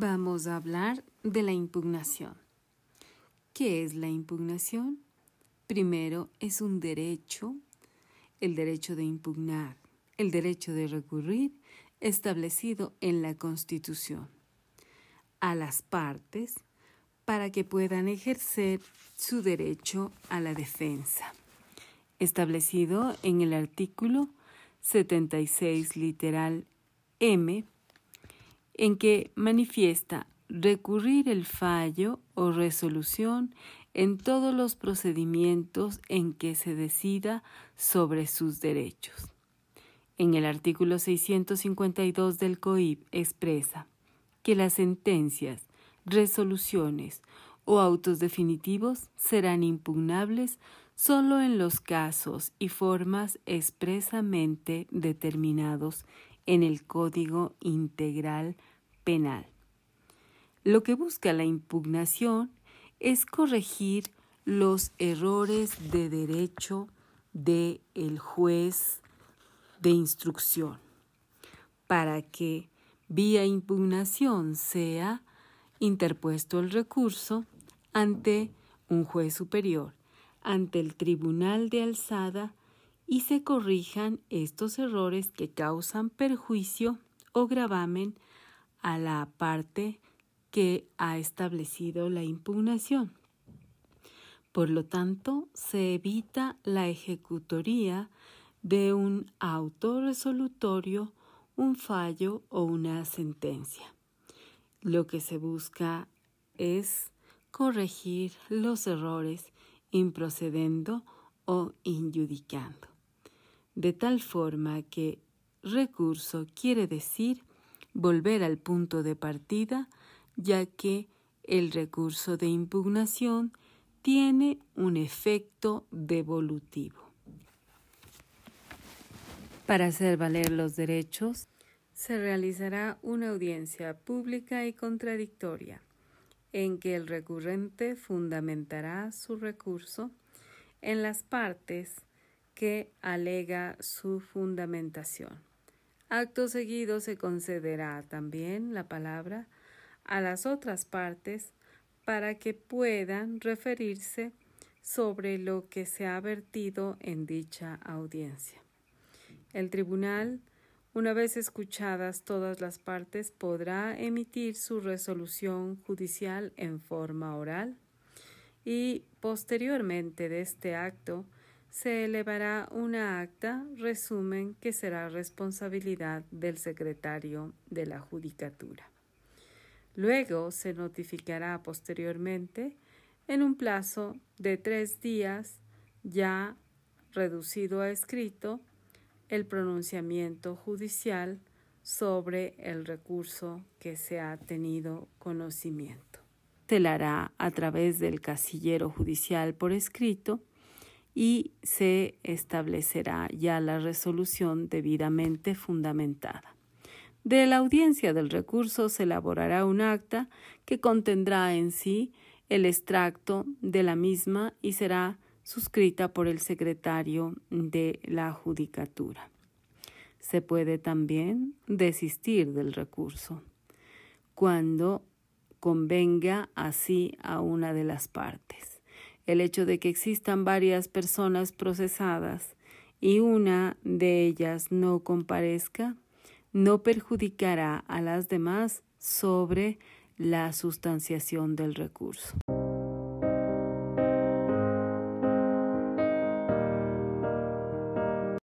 Vamos a hablar de la impugnación. ¿Qué es la impugnación? Primero, es un derecho, el derecho de impugnar, el derecho de recurrir establecido en la Constitución a las partes para que puedan ejercer su derecho a la defensa, establecido en el artículo 76 literal M, en que manifiesta recurrir el fallo o resolución en todos los procedimientos en que se decida sobre sus derechos. En el artículo 652 del COIP expresa que las sentencias, resoluciones o autos definitivos serán impugnables solo en los casos y formas expresamente determinados en el Código Integral Penal. Lo que busca la impugnación es corregir los errores de derecho del el juez de instrucción para que vía impugnación sea interpuesto el recurso ante un juez superior, ante el tribunal de alzada y se corrijan estos errores que causan perjuicio o gravamen a la parte que ha establecido la impugnación. Por lo tanto, se evita la ejecutoría de un auto resolutorio, un fallo o una sentencia. Lo que se busca es corregir los errores improcedendo o injudicando. De tal forma que recurso quiere decir volver al punto de partida, ya que el recurso de impugnación tiene un efecto devolutivo. Para hacer valer los derechos, se realizará una audiencia pública y contradictoria, en que el recurrente fundamentará su recurso en las partes que alega su fundamentación. Acto seguido se concederá también la palabra a las otras partes para que puedan referirse sobre lo que se ha vertido en dicha audiencia. El tribunal, una vez escuchadas todas las partes, podrá emitir su resolución judicial en forma oral y posteriormente de este acto se elevará una acta resumen que será responsabilidad del secretario de la Judicatura. Luego se notificará posteriormente en un plazo de tres días ya reducido a escrito el pronunciamiento judicial sobre el recurso que se ha tenido conocimiento. Se la hará a través del casillero judicial por escrito y se establecerá ya la resolución debidamente fundamentada. De la audiencia del recurso se elaborará un acta que contendrá en sí el extracto de la misma y será suscrita por el secretario de la Judicatura. Se puede también desistir del recurso cuando convenga así a una de las partes el hecho de que existan varias personas procesadas y una de ellas no comparezca no perjudicará a las demás sobre la sustanciación del recurso.